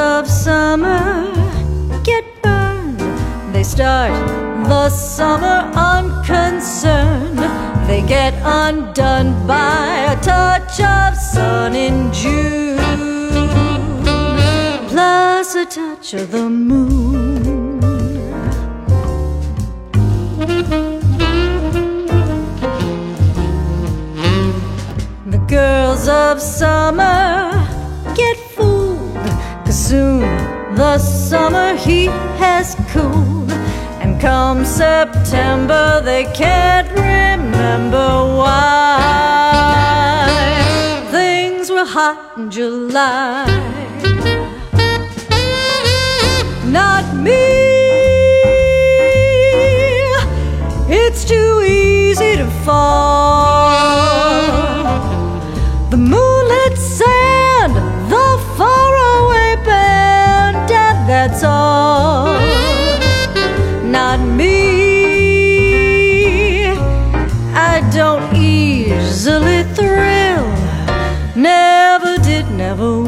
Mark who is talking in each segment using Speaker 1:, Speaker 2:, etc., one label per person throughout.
Speaker 1: of summer get burned. They start the summer unconcerned. They get undone by a touch of sun in June, plus a touch of the moon. The girls of summer summer heat has cooled. And come September, they can't remember why things were hot in July. Not me. It's too easy to fall. The moonlit Never did, never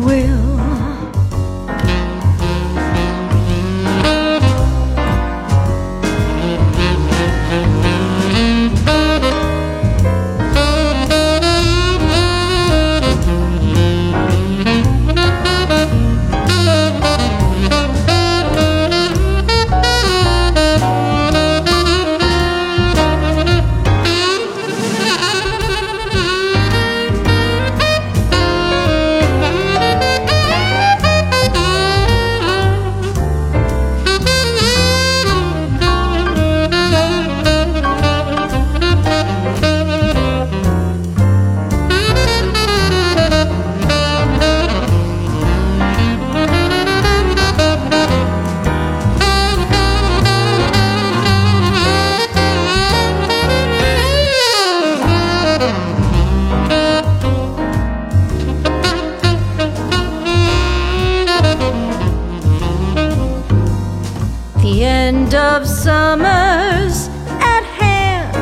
Speaker 1: end of summer's at hand.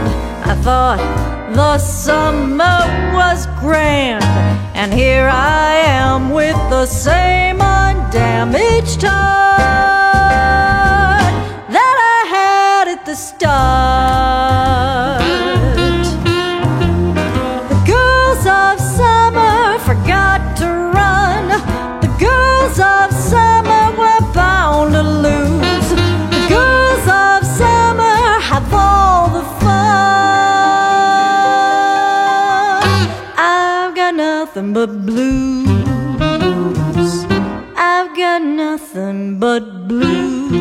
Speaker 1: I thought the summer was grand, and here I am with the same undamaged heart that I had at the start. Nothing but blues. I've got nothing but blues.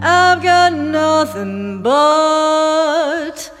Speaker 1: I've got nothing but